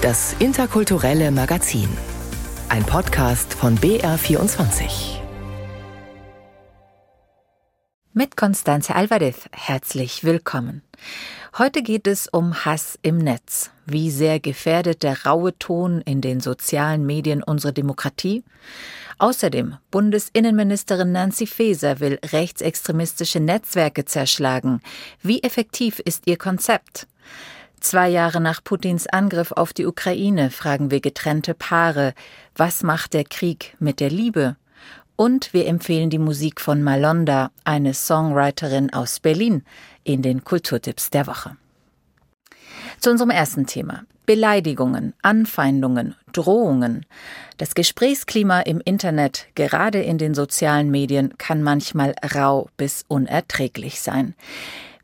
Das interkulturelle Magazin. Ein Podcast von BR24. Mit Constanze Alvarez herzlich willkommen. Heute geht es um Hass im Netz. Wie sehr gefährdet der raue Ton in den sozialen Medien unsere Demokratie? Außerdem, Bundesinnenministerin Nancy Faeser will rechtsextremistische Netzwerke zerschlagen. Wie effektiv ist ihr Konzept? Zwei Jahre nach Putins Angriff auf die Ukraine fragen wir getrennte Paare, was macht der Krieg mit der Liebe? Und wir empfehlen die Musik von Malonda, eine Songwriterin aus Berlin, in den Kulturtipps der Woche. Zu unserem ersten Thema. Beleidigungen, Anfeindungen, Drohungen. Das Gesprächsklima im Internet, gerade in den sozialen Medien, kann manchmal rau bis unerträglich sein.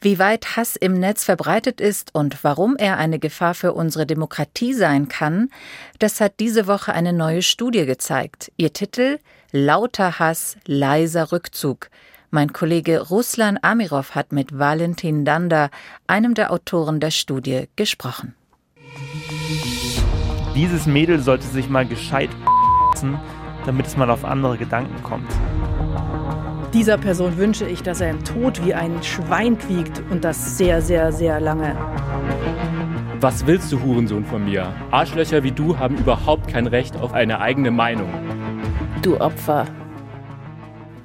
Wie weit Hass im Netz verbreitet ist und warum er eine Gefahr für unsere Demokratie sein kann, das hat diese Woche eine neue Studie gezeigt. Ihr Titel Lauter Hass, leiser Rückzug. Mein Kollege Ruslan Amirov hat mit Valentin Danda, einem der Autoren der Studie, gesprochen. Dieses Mädel sollte sich mal gescheit damit es mal auf andere Gedanken kommt. Dieser Person wünsche ich, dass er im Tod wie ein Schwein quiekt und das sehr, sehr, sehr lange. Was willst du, Hurensohn, von mir? Arschlöcher wie du haben überhaupt kein Recht auf eine eigene Meinung. Du Opfer.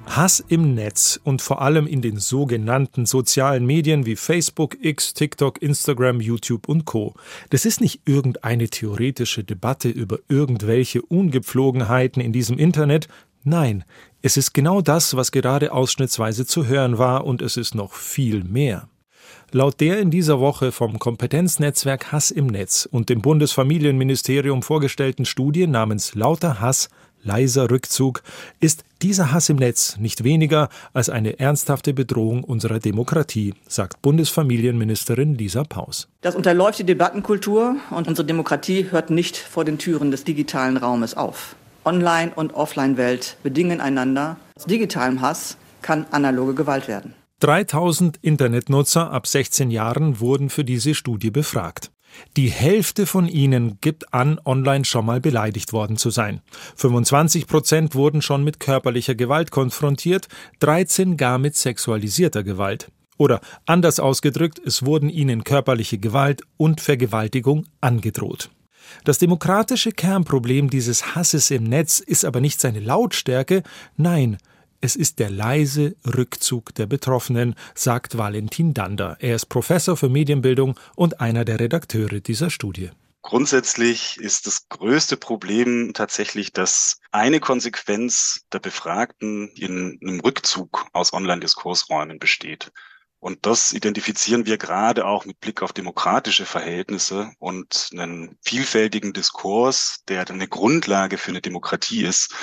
Hass im Netz und vor allem in den sogenannten sozialen Medien wie Facebook, X, TikTok, Instagram, YouTube und Co. Das ist nicht irgendeine theoretische Debatte über irgendwelche Ungepflogenheiten in diesem Internet, Nein, es ist genau das, was gerade ausschnittsweise zu hören war, und es ist noch viel mehr. Laut der in dieser Woche vom Kompetenznetzwerk Hass im Netz und dem Bundesfamilienministerium vorgestellten Studie namens Lauter Hass, leiser Rückzug, ist dieser Hass im Netz nicht weniger als eine ernsthafte Bedrohung unserer Demokratie, sagt Bundesfamilienministerin Lisa Paus. Das unterläuft die Debattenkultur und unsere Demokratie hört nicht vor den Türen des digitalen Raumes auf. Online- und Offline-Welt bedingen einander. Aus digitalem Hass kann analoge Gewalt werden. 3000 Internetnutzer ab 16 Jahren wurden für diese Studie befragt. Die Hälfte von ihnen gibt an, online schon mal beleidigt worden zu sein. 25 Prozent wurden schon mit körperlicher Gewalt konfrontiert, 13 gar mit sexualisierter Gewalt. Oder anders ausgedrückt, es wurden ihnen körperliche Gewalt und Vergewaltigung angedroht. Das demokratische Kernproblem dieses Hasses im Netz ist aber nicht seine Lautstärke, nein, es ist der leise Rückzug der Betroffenen, sagt Valentin Dander. Er ist Professor für Medienbildung und einer der Redakteure dieser Studie. Grundsätzlich ist das größte Problem tatsächlich, dass eine Konsequenz der Befragten in einem Rückzug aus Online-Diskursräumen besteht. Und das identifizieren wir gerade auch mit Blick auf demokratische Verhältnisse und einen vielfältigen Diskurs, der eine Grundlage für eine Demokratie ist,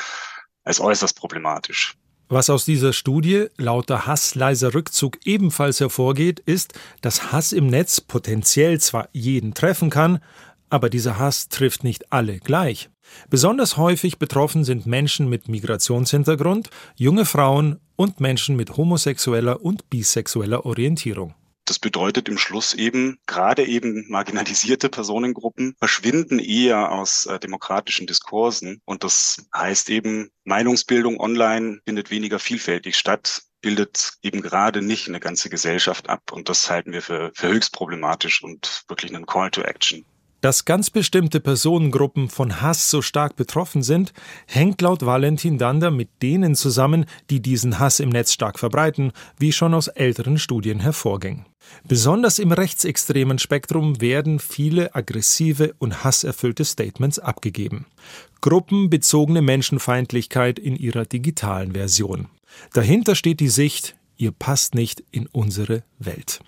als äußerst problematisch. Was aus dieser Studie lauter Hass leiser Rückzug ebenfalls hervorgeht, ist, dass Hass im Netz potenziell zwar jeden treffen kann, aber dieser Hass trifft nicht alle gleich. Besonders häufig betroffen sind Menschen mit Migrationshintergrund, junge Frauen und Menschen mit homosexueller und bisexueller Orientierung. Das bedeutet im Schluss eben, gerade eben marginalisierte Personengruppen verschwinden eher aus äh, demokratischen Diskursen. Und das heißt eben, Meinungsbildung online findet weniger vielfältig statt, bildet eben gerade nicht eine ganze Gesellschaft ab. Und das halten wir für, für höchst problematisch und wirklich einen Call to Action. Dass ganz bestimmte Personengruppen von Hass so stark betroffen sind, hängt laut Valentin Dander mit denen zusammen, die diesen Hass im Netz stark verbreiten, wie schon aus älteren Studien hervorging. Besonders im rechtsextremen Spektrum werden viele aggressive und hasserfüllte Statements abgegeben. Gruppenbezogene Menschenfeindlichkeit in ihrer digitalen Version. Dahinter steht die Sicht, ihr passt nicht in unsere Welt.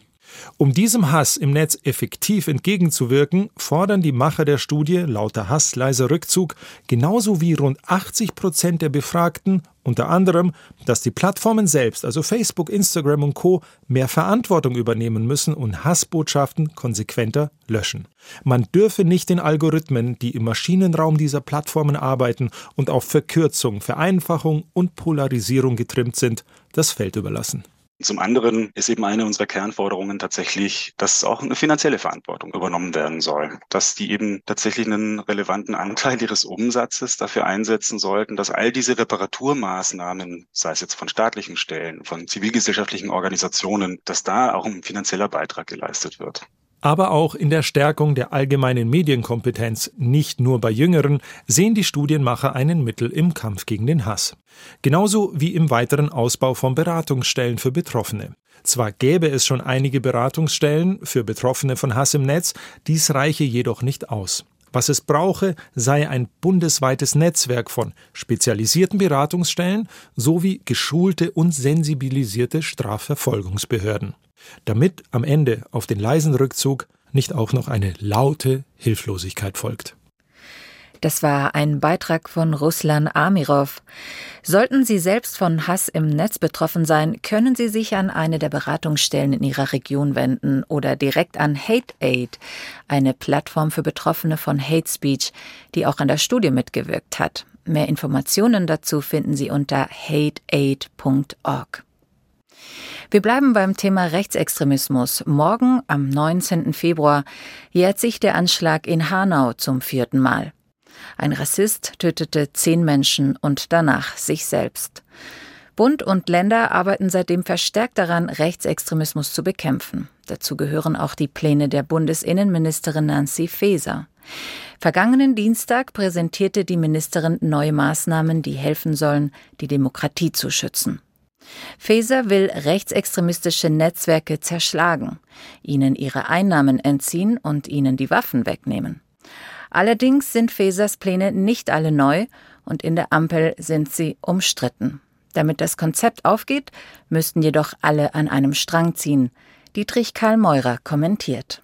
Um diesem Hass im Netz effektiv entgegenzuwirken, fordern die Macher der Studie lauter Hass, leiser Rückzug, genauso wie rund 80 Prozent der Befragten, unter anderem, dass die Plattformen selbst, also Facebook, Instagram und Co., mehr Verantwortung übernehmen müssen und Hassbotschaften konsequenter löschen. Man dürfe nicht den Algorithmen, die im Maschinenraum dieser Plattformen arbeiten und auf Verkürzung, Vereinfachung und Polarisierung getrimmt sind, das Feld überlassen. Zum anderen ist eben eine unserer Kernforderungen tatsächlich, dass auch eine finanzielle Verantwortung übernommen werden soll, dass die eben tatsächlich einen relevanten Anteil ihres Umsatzes dafür einsetzen sollten, dass all diese Reparaturmaßnahmen, sei es jetzt von staatlichen Stellen, von zivilgesellschaftlichen Organisationen, dass da auch ein finanzieller Beitrag geleistet wird aber auch in der Stärkung der allgemeinen Medienkompetenz, nicht nur bei Jüngeren, sehen die Studienmacher einen Mittel im Kampf gegen den Hass. Genauso wie im weiteren Ausbau von Beratungsstellen für Betroffene. Zwar gäbe es schon einige Beratungsstellen für Betroffene von Hass im Netz, dies reiche jedoch nicht aus. Was es brauche, sei ein bundesweites Netzwerk von spezialisierten Beratungsstellen sowie geschulte und sensibilisierte Strafverfolgungsbehörden damit am Ende auf den leisen Rückzug nicht auch noch eine laute Hilflosigkeit folgt. Das war ein Beitrag von Ruslan Amirov. Sollten Sie selbst von Hass im Netz betroffen sein, können Sie sich an eine der Beratungsstellen in Ihrer Region wenden oder direkt an Hate Aid, eine Plattform für Betroffene von Hate Speech, die auch an der Studie mitgewirkt hat. Mehr Informationen dazu finden Sie unter hateaid.org. Wir bleiben beim Thema Rechtsextremismus. Morgen, am 19. Februar, jährt sich der Anschlag in Hanau zum vierten Mal. Ein Rassist tötete zehn Menschen und danach sich selbst. Bund und Länder arbeiten seitdem verstärkt daran, Rechtsextremismus zu bekämpfen. Dazu gehören auch die Pläne der Bundesinnenministerin Nancy Faeser. Vergangenen Dienstag präsentierte die Ministerin neue Maßnahmen, die helfen sollen, die Demokratie zu schützen. Faeser will rechtsextremistische Netzwerke zerschlagen, ihnen ihre Einnahmen entziehen und ihnen die Waffen wegnehmen. Allerdings sind Faesers Pläne nicht alle neu und in der Ampel sind sie umstritten. Damit das Konzept aufgeht, müssten jedoch alle an einem Strang ziehen. Dietrich Karl Meurer kommentiert.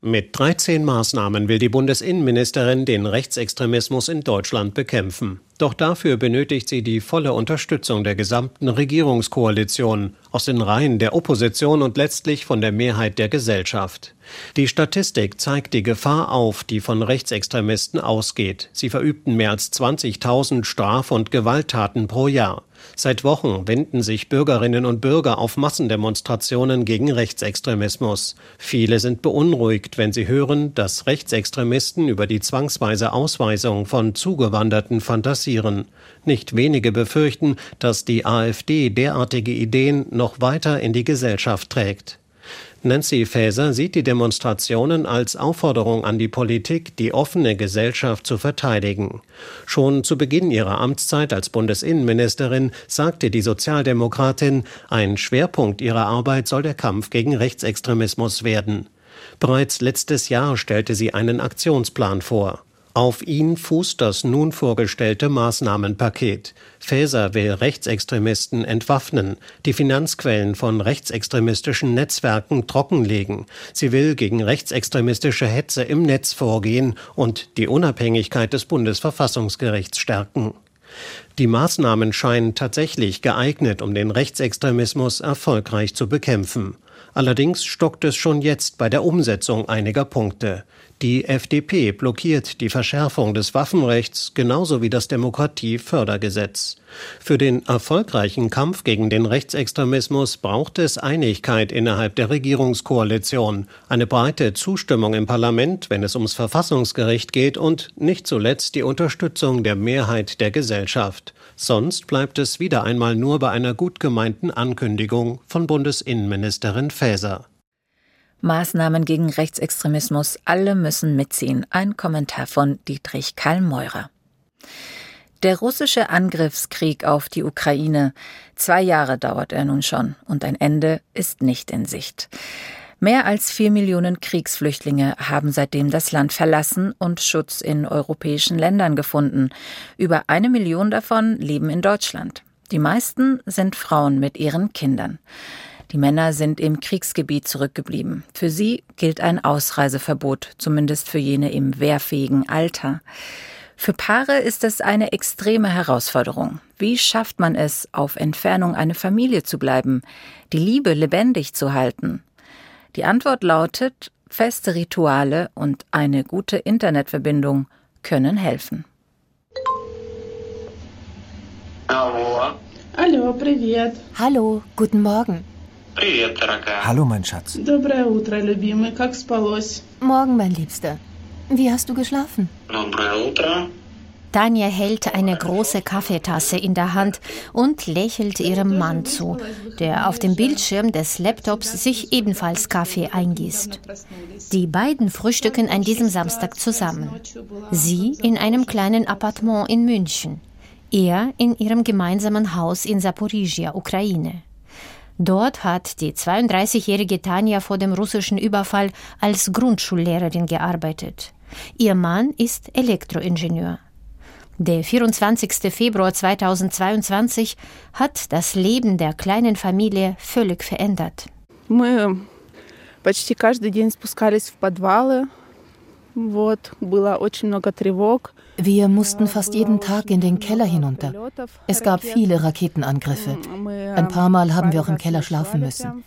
Mit 13 Maßnahmen will die Bundesinnenministerin den Rechtsextremismus in Deutschland bekämpfen. Doch dafür benötigt sie die volle Unterstützung der gesamten Regierungskoalition, aus den Reihen der Opposition und letztlich von der Mehrheit der Gesellschaft. Die Statistik zeigt die Gefahr auf, die von Rechtsextremisten ausgeht. Sie verübten mehr als 20.000 Straf- und Gewalttaten pro Jahr. Seit Wochen wenden sich Bürgerinnen und Bürger auf Massendemonstrationen gegen Rechtsextremismus. Viele sind beunruhigt, wenn sie hören, dass Rechtsextremisten über die zwangsweise Ausweisung von Zugewanderten fantasieren. Nicht wenige befürchten, dass die AfD derartige Ideen noch weiter in die Gesellschaft trägt. Nancy Faeser sieht die Demonstrationen als Aufforderung an die Politik, die offene Gesellschaft zu verteidigen. Schon zu Beginn ihrer Amtszeit als Bundesinnenministerin sagte die Sozialdemokratin, ein Schwerpunkt ihrer Arbeit soll der Kampf gegen Rechtsextremismus werden. Bereits letztes Jahr stellte sie einen Aktionsplan vor. Auf ihn fußt das nun vorgestellte Maßnahmenpaket. Faeser will Rechtsextremisten entwaffnen, die Finanzquellen von rechtsextremistischen Netzwerken trockenlegen. Sie will gegen rechtsextremistische Hetze im Netz vorgehen und die Unabhängigkeit des Bundesverfassungsgerichts stärken. Die Maßnahmen scheinen tatsächlich geeignet, um den Rechtsextremismus erfolgreich zu bekämpfen. Allerdings stockt es schon jetzt bei der Umsetzung einiger Punkte. Die FDP blockiert die Verschärfung des Waffenrechts genauso wie das Demokratiefördergesetz. Für den erfolgreichen Kampf gegen den Rechtsextremismus braucht es Einigkeit innerhalb der Regierungskoalition, eine breite Zustimmung im Parlament, wenn es ums Verfassungsgericht geht und nicht zuletzt die Unterstützung der Mehrheit der Gesellschaft. Sonst bleibt es wieder einmal nur bei einer gut gemeinten Ankündigung von Bundesinnenministerin Faeser. Maßnahmen gegen Rechtsextremismus, alle müssen mitziehen. Ein Kommentar von Dietrich Karl Meurer. Der russische Angriffskrieg auf die Ukraine. Zwei Jahre dauert er nun schon und ein Ende ist nicht in Sicht. Mehr als vier Millionen Kriegsflüchtlinge haben seitdem das Land verlassen und Schutz in europäischen Ländern gefunden. Über eine Million davon leben in Deutschland. Die meisten sind Frauen mit ihren Kindern. Die Männer sind im Kriegsgebiet zurückgeblieben. Für sie gilt ein Ausreiseverbot, zumindest für jene im wehrfähigen Alter. Für Paare ist es eine extreme Herausforderung. Wie schafft man es, auf Entfernung eine Familie zu bleiben, die Liebe lebendig zu halten? Die Antwort lautet, feste Rituale und eine gute Internetverbindung können helfen. Hallo. Hallo, привет. Hallo, guten Morgen. Hallo, mein Schatz. Morgen, mein Liebster. Wie hast du geschlafen? Tanja hält eine große Kaffeetasse in der Hand und lächelt ihrem Mann zu, der auf dem Bildschirm des Laptops sich ebenfalls Kaffee eingießt. Die beiden frühstücken an diesem Samstag zusammen. Sie in einem kleinen Appartement in München, er in ihrem gemeinsamen Haus in Saporizhia, Ukraine. Dort hat die 32-jährige Tanja vor dem russischen Überfall als Grundschullehrerin gearbeitet. Ihr Mann ist Elektroingenieur. Der 24. Februar 2022 hat das Leben der kleinen Familie völlig verändert. Мы почти каждый день спускались в подвалы. Вот, было очень много тревог. Wir mussten fast jeden Tag in den Keller hinunter. Es gab viele Raketenangriffe. Ein paar Mal haben wir auch im Keller schlafen müssen.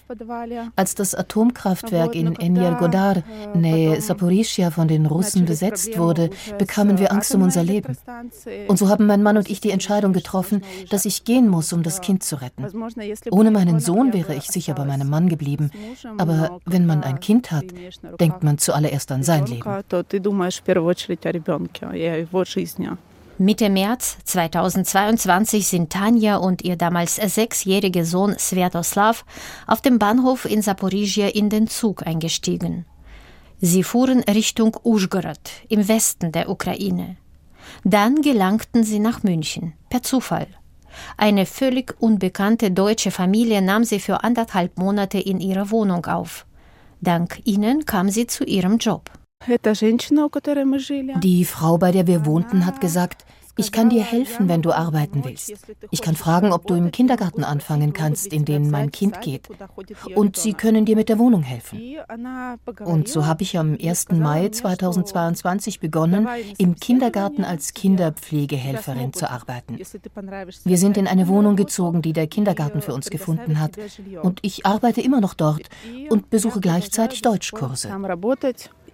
Als das Atomkraftwerk in Energodar, nähe Saporischia, von den Russen besetzt wurde, bekamen wir Angst um unser Leben. Und so haben mein Mann und ich die Entscheidung getroffen, dass ich gehen muss, um das Kind zu retten. Ohne meinen Sohn wäre ich sicher bei meinem Mann geblieben. Aber wenn man ein Kind hat, denkt man zuallererst an sein Leben. Mitte März 2022 sind Tanja und ihr damals sechsjähriger Sohn Svetoslav auf dem Bahnhof in Saporizhia in den Zug eingestiegen. Sie fuhren Richtung Uschgorod im Westen der Ukraine. Dann gelangten sie nach München, per Zufall. Eine völlig unbekannte deutsche Familie nahm sie für anderthalb Monate in ihrer Wohnung auf. Dank ihnen kam sie zu ihrem Job. Die Frau, bei der wir wohnten, hat gesagt, ich kann dir helfen, wenn du arbeiten willst. Ich kann fragen, ob du im Kindergarten anfangen kannst, in den mein Kind geht. Und sie können dir mit der Wohnung helfen. Und so habe ich am 1. Mai 2022 begonnen, im Kindergarten als Kinderpflegehelferin zu arbeiten. Wir sind in eine Wohnung gezogen, die der Kindergarten für uns gefunden hat. Und ich arbeite immer noch dort und besuche gleichzeitig Deutschkurse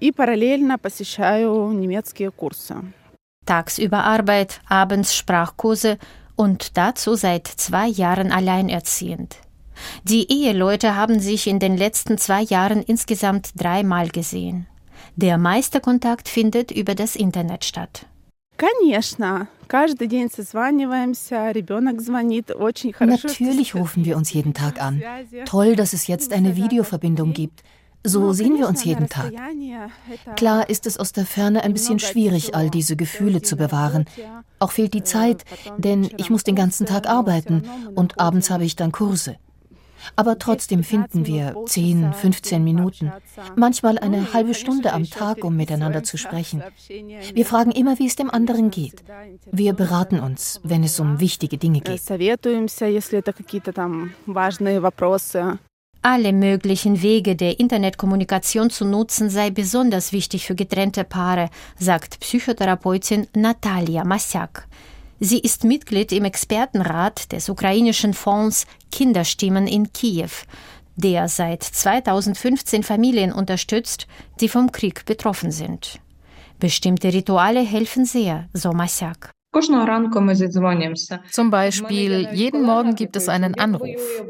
и параллельно посещаю немецкие курсы. Tagsüber Arbeit, abends Sprachkurse und dazu seit zwei Jahren alleinerziehend. Die Eheleute haben sich in den letzten zwei Jahren insgesamt dreimal gesehen. Der meiste Kontakt findet über das Internet statt. Natürlich rufen wir uns jeden Tag an. Toll, dass es jetzt eine Videoverbindung gibt. So sehen wir uns jeden Tag. Klar ist es aus der Ferne ein bisschen schwierig, all diese Gefühle zu bewahren. Auch fehlt die Zeit, denn ich muss den ganzen Tag arbeiten und abends habe ich dann Kurse. Aber trotzdem finden wir 10, 15 Minuten, manchmal eine halbe Stunde am Tag, um miteinander zu sprechen. Wir fragen immer, wie es dem anderen geht. Wir beraten uns, wenn es um wichtige Dinge geht. Alle möglichen Wege der Internetkommunikation zu nutzen sei besonders wichtig für getrennte Paare, sagt Psychotherapeutin Natalia Masyak. Sie ist Mitglied im Expertenrat des ukrainischen Fonds Kinderstimmen in Kiew, der seit 2015 Familien unterstützt, die vom Krieg betroffen sind. Bestimmte Rituale helfen sehr, so Masyak. Zum Beispiel, jeden Morgen gibt es einen Anruf.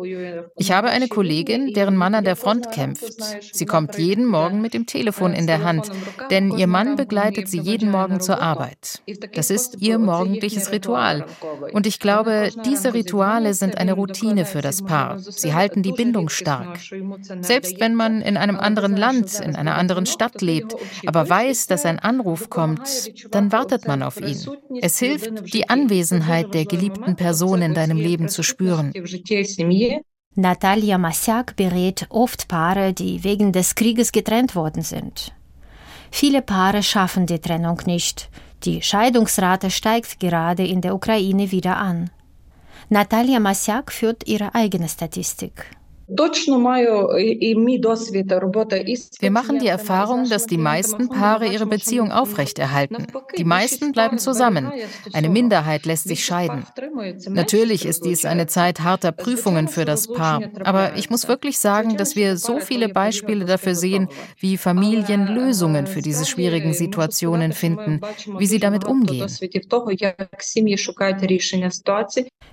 Ich habe eine Kollegin, deren Mann an der Front kämpft. Sie kommt jeden Morgen mit dem Telefon in der Hand, denn ihr Mann begleitet sie jeden Morgen zur Arbeit. Das ist ihr morgendliches Ritual. Und ich glaube, diese Rituale sind eine Routine für das Paar. Sie halten die Bindung stark. Selbst wenn man in einem anderen Land, in einer anderen Stadt lebt, aber weiß, dass ein Anruf kommt, dann wartet man auf ihn. Es hilft, hilft, die Anwesenheit der geliebten Person in deinem Leben zu spüren. Natalia Masyak berät oft Paare, die wegen des Krieges getrennt worden sind. Viele Paare schaffen die Trennung nicht. Die Scheidungsrate steigt gerade in der Ukraine wieder an. Natalia Masyak führt ihre eigene Statistik. Wir machen die Erfahrung, dass die meisten Paare ihre Beziehung aufrechterhalten. Die meisten bleiben zusammen. Eine Minderheit lässt sich scheiden. Natürlich ist dies eine Zeit harter Prüfungen für das Paar. Aber ich muss wirklich sagen, dass wir so viele Beispiele dafür sehen, wie Familien Lösungen für diese schwierigen Situationen finden, wie sie damit umgehen.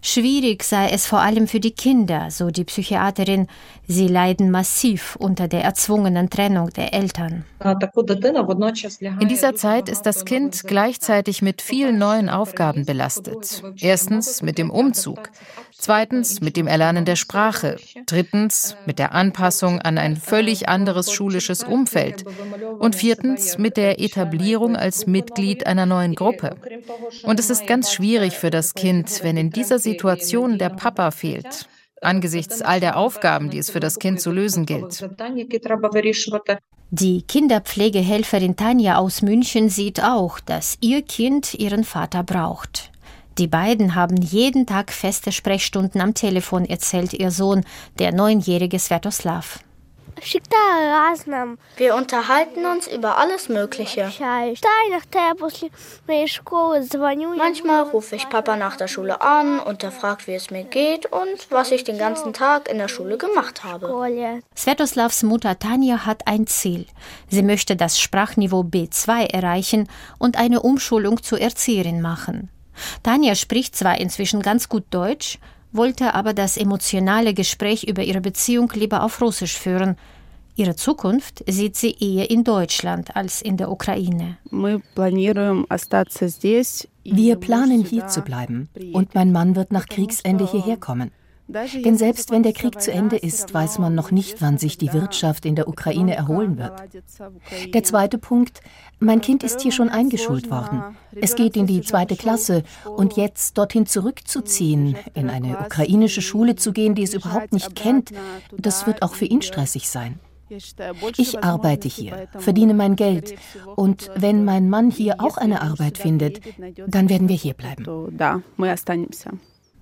Schwierig sei es vor allem für die Kinder, so die Psychiaterin, Sie leiden massiv unter der erzwungenen Trennung der Eltern. In dieser Zeit ist das Kind gleichzeitig mit vielen neuen Aufgaben belastet. Erstens mit dem Umzug, zweitens mit dem Erlernen der Sprache, drittens mit der Anpassung an ein völlig anderes schulisches Umfeld. und viertens mit der Etablierung als Mitglied einer neuen Gruppe. Und es ist ganz schwierig für das Kind, wenn in dieser Situation der Papa fehlt angesichts all der Aufgaben, die es für das Kind zu lösen gilt. Die Kinderpflegehelferin Tanja aus München sieht auch, dass ihr Kind ihren Vater braucht. Die beiden haben jeden Tag feste Sprechstunden am Telefon, erzählt ihr Sohn, der neunjährige Svetoslav. Wir unterhalten uns über alles Mögliche. Manchmal rufe ich Papa nach der Schule an und er fragt, wie es mir geht und was ich den ganzen Tag in der Schule gemacht habe. Svetoslavs Mutter Tanja hat ein Ziel. Sie möchte das Sprachniveau B2 erreichen und eine Umschulung zur Erzieherin machen. Tanja spricht zwar inzwischen ganz gut Deutsch, wollte aber das emotionale Gespräch über ihre Beziehung lieber auf Russisch führen. Ihre Zukunft sieht sie eher in Deutschland als in der Ukraine. Wir planen hier zu bleiben und mein Mann wird nach Kriegsende hierher kommen. Denn selbst wenn der Krieg zu Ende ist, weiß man noch nicht, wann sich die Wirtschaft in der Ukraine erholen wird. Der zweite Punkt, mein Kind ist hier schon eingeschult worden. Es geht in die zweite Klasse und jetzt dorthin zurückzuziehen, in eine ukrainische Schule zu gehen, die es überhaupt nicht kennt, das wird auch für ihn stressig sein. Ich arbeite hier, verdiene mein Geld. und wenn mein Mann hier auch eine Arbeit findet, dann werden wir hier bleiben.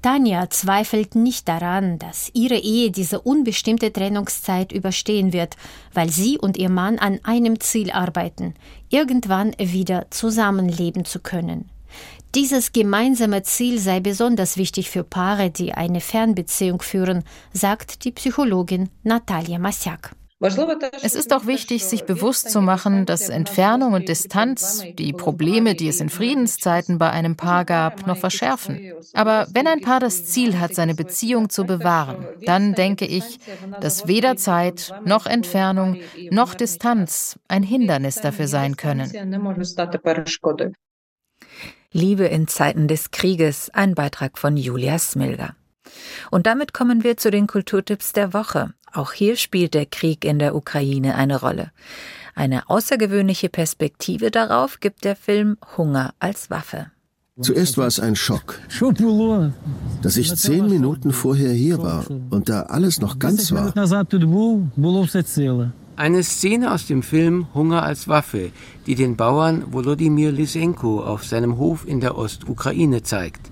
Tanja zweifelt nicht daran, dass ihre Ehe diese unbestimmte Trennungszeit überstehen wird, weil sie und ihr Mann an einem Ziel arbeiten, irgendwann wieder zusammenleben zu können. Dieses gemeinsame Ziel sei besonders wichtig für Paare, die eine Fernbeziehung führen, sagt die Psychologin Natalia Masjak. Es ist auch wichtig, sich bewusst zu machen, dass Entfernung und Distanz die Probleme, die es in Friedenszeiten bei einem Paar gab, noch verschärfen. Aber wenn ein Paar das Ziel hat, seine Beziehung zu bewahren, dann denke ich, dass weder Zeit noch Entfernung noch Distanz ein Hindernis dafür sein können. Liebe in Zeiten des Krieges, ein Beitrag von Julia Smilger. Und damit kommen wir zu den Kulturtipps der Woche. Auch hier spielt der Krieg in der Ukraine eine Rolle. Eine außergewöhnliche Perspektive darauf gibt der Film Hunger als Waffe. Zuerst war es ein Schock, dass ich zehn Minuten vorher hier war und da alles noch ganz war. Eine Szene aus dem Film Hunger als Waffe, die den Bauern Volodymyr Lysenko auf seinem Hof in der Ostukraine zeigt.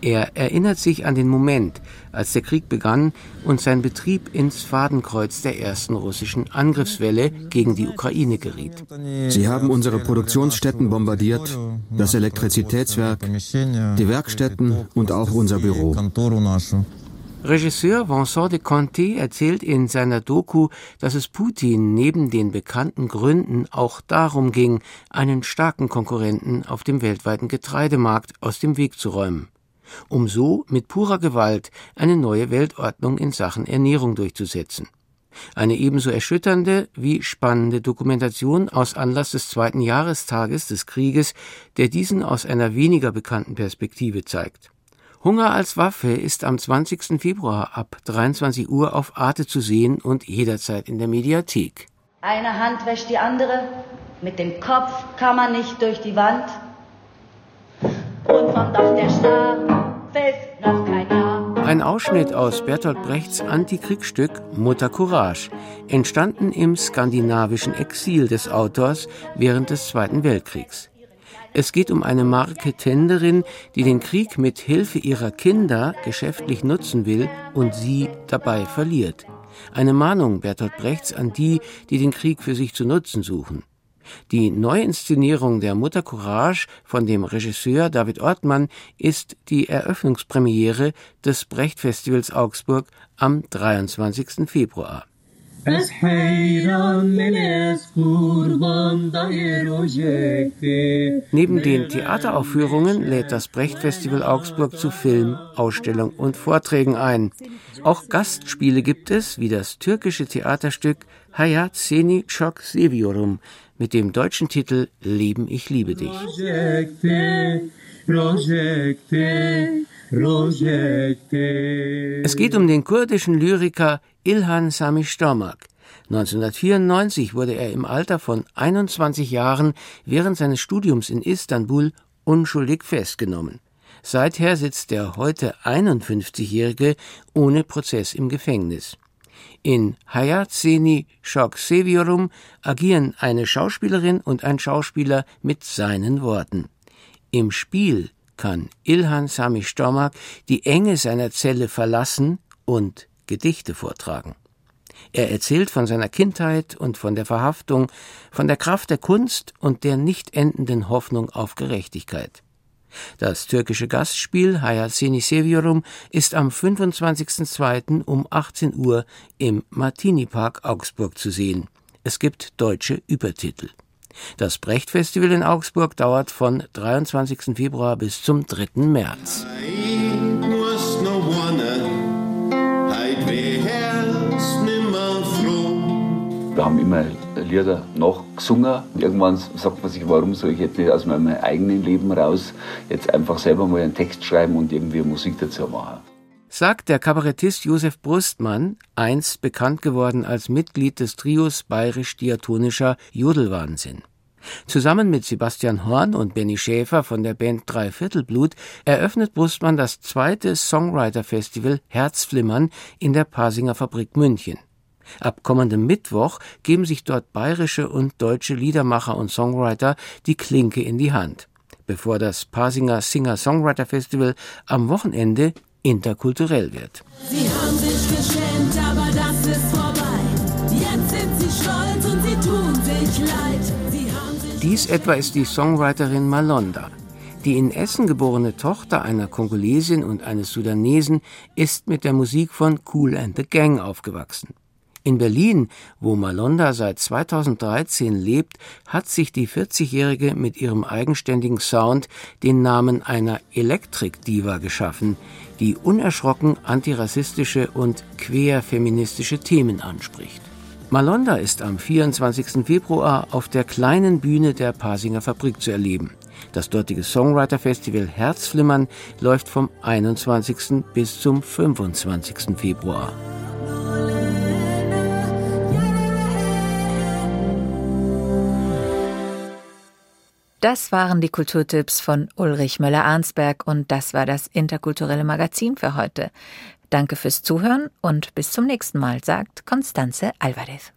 Er erinnert sich an den Moment, als der Krieg begann und sein Betrieb ins Fadenkreuz der ersten russischen Angriffswelle gegen die Ukraine geriet. Sie haben unsere Produktionsstätten bombardiert, das Elektrizitätswerk, die Werkstätten und auch unser Büro. Regisseur Vincent de Conte erzählt in seiner Doku, dass es Putin neben den bekannten Gründen auch darum ging, einen starken Konkurrenten auf dem weltweiten Getreidemarkt aus dem Weg zu räumen um so mit purer Gewalt eine neue Weltordnung in Sachen Ernährung durchzusetzen. Eine ebenso erschütternde wie spannende Dokumentation aus Anlass des zweiten Jahrestages des Krieges, der diesen aus einer weniger bekannten Perspektive zeigt. Hunger als Waffe ist am 20. Februar ab 23 Uhr auf Arte zu sehen und jederzeit in der Mediathek. Eine Hand wäscht die andere, mit dem Kopf kann man nicht durch die Wand. Und vom Dach der Star fällt noch kein Jahr. Ein Ausschnitt aus Bertolt Brechts Antikriegsstück Mutter Courage, entstanden im skandinavischen Exil des Autors während des Zweiten Weltkriegs. Es geht um eine Marketenderin, die den Krieg mit Hilfe ihrer Kinder geschäftlich nutzen will und sie dabei verliert. Eine Mahnung Bertolt Brechts an die, die den Krieg für sich zu nutzen suchen. Die Neuinszenierung der Mutter Courage von dem Regisseur David Ortmann ist die Eröffnungspremiere des Brecht-Festivals Augsburg am 23. Februar. Neben den Theateraufführungen lädt das Brecht-Festival Augsburg zu Film, Ausstellung und Vorträgen ein. Auch Gastspiele gibt es, wie das türkische Theaterstück Hayat Seni Çok Seviyorum mit dem deutschen Titel Leben, ich liebe dich. Es geht um den kurdischen Lyriker Ilhan Sami Stormak. 1994 wurde er im Alter von 21 Jahren während seines Studiums in Istanbul unschuldig festgenommen. Seither sitzt der heute 51-Jährige ohne Prozess im Gefängnis. In Hayat Seni Şok Seviyorum agieren eine Schauspielerin und ein Schauspieler mit seinen Worten. Im Spiel kann Ilhan Sami Stormak die Enge seiner Zelle verlassen und Gedichte vortragen. Er erzählt von seiner Kindheit und von der Verhaftung, von der Kraft der Kunst und der nicht endenden Hoffnung auf Gerechtigkeit. Das türkische Gastspiel Hayasini Seviyorum ist am 25.02. um 18 Uhr im Martini Park Augsburg zu sehen. Es gibt deutsche Übertitel. Das Brecht-Festival in Augsburg dauert von 23. Februar bis zum 3. März. Wir haben immer Lieder nachgesungen. Irgendwann sagt man sich, warum soll ich jetzt nicht aus meinem eigenen Leben raus jetzt einfach selber mal einen Text schreiben und irgendwie Musik dazu machen. Sagt der Kabarettist Josef Brustmann, einst bekannt geworden als Mitglied des Trios bayerisch-diatonischer Jodelwahnsinn. Zusammen mit Sebastian Horn und Benny Schäfer von der Band Dreiviertelblut eröffnet Brustmann das zweite Songwriter-Festival Herzflimmern in der Pasinger Fabrik München. Ab kommendem Mittwoch geben sich dort bayerische und deutsche Liedermacher und Songwriter die Klinke in die Hand, bevor das Pasinger Singer-Songwriter Festival am Wochenende interkulturell wird. Sie haben sich geschämt, aber das ist vorbei. Jetzt sind sie stolz und sie tun sich leid. Dies etwa ist die Songwriterin Malonda. Die in Essen geborene Tochter einer Kongolesin und eines Sudanesen ist mit der Musik von Cool and the Gang aufgewachsen. In Berlin, wo Malonda seit 2013 lebt, hat sich die 40-Jährige mit ihrem eigenständigen Sound den Namen einer Elektrik-Diva geschaffen, die unerschrocken antirassistische und queerfeministische Themen anspricht. Malonda ist am 24. Februar auf der kleinen Bühne der Pasinger Fabrik zu erleben. Das dortige Songwriter-Festival Herzflimmern läuft vom 21. bis zum 25. Februar. Das waren die Kulturtipps von Ulrich Möller-Arnsberg und das war das interkulturelle Magazin für heute. Danke fürs Zuhören und bis zum nächsten Mal, sagt Constanze Alvarez.